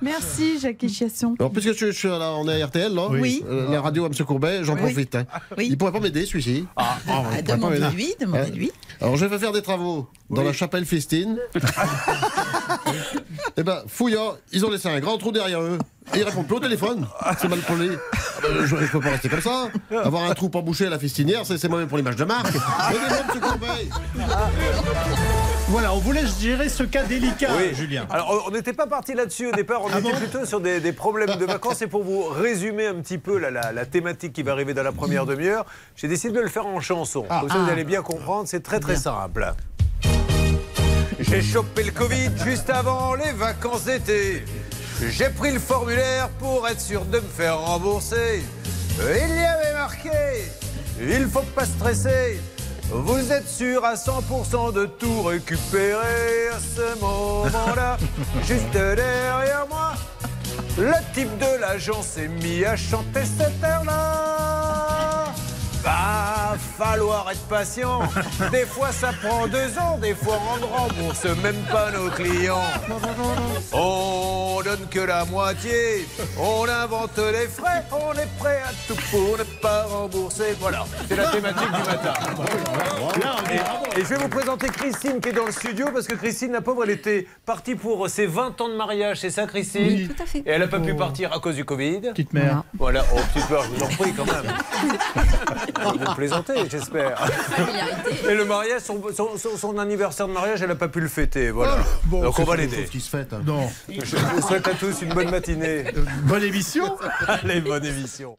Merci, Jacques Chiasson. Alors, puisque je, je suis là, on est à RTL, là Oui. Euh, la radio à M. Courbet, j'en Oui. profite. hein. Oui. Il pourrait pas m'aider, celui-ci. Ah, pourrait pas demandez-lui, demandez-lui. Hein Alors, je vais faire des travaux dans la chapelle Festine. Eh ben, fouillant, ils ont laissé un grand trou derrière eux. Et ils répondent plus au téléphone. C'est mal poli. Ah ben, je, je peux pas rester comme ça. Avoir un trou pas bouché à la festinière, c'est c'est mauvais pour l'image de marque. M. Courbet. Voilà, on vous laisse gérer ce cas délicat, Oui. Julien. Alors, on n'était pas parti là-dessus au départ, on Ah était bon plutôt sur des, des problèmes de vacances. Et pour vous résumer un petit peu la, la- la thématique qui va arriver dans la première demi-heure, j'ai décidé de le faire en chanson. Comme ça, vous Ah. allez bien comprendre, c'est très très simple. J'ai chopé le Covid juste avant les vacances d'été. J'ai pris le formulaire pour être sûr de me faire rembourser. Il y avait marqué, il faut pas stresser. Vous êtes sûr à 100% de tout récupérer à ce moment-là. Juste derrière moi, le type de l'agent s'est mis à chanter cette heure-là. Va falloir être patient. Des fois ça prend deux ans, des fois on ne rembourse même pas nos clients. On donne que la moitié, on invente les frais, on est prêt à tout pour ne pas rembourser. Voilà, c'est la thématique du matin. Et, je vais vous présenter Christine qui est dans le studio parce que Christine, la pauvre, elle était partie pour ses 20 ans de mariage, c'est ça Christine Oui, tout à fait. Et elle n'a pas pu partir à cause du Covid. Petite mère. Voilà, oh petite peur, je vous en prie quand même. Vous plaisantez, j'espère. Et le mariage, son, son- son- son anniversaire de mariage, elle n'a pas pu le fêter. Voilà. Bon, Donc on va l'aider. qui se fête. hein. Non. Je vous souhaite à tous une bonne matinée. Bonne émission. Allez, bonne émission.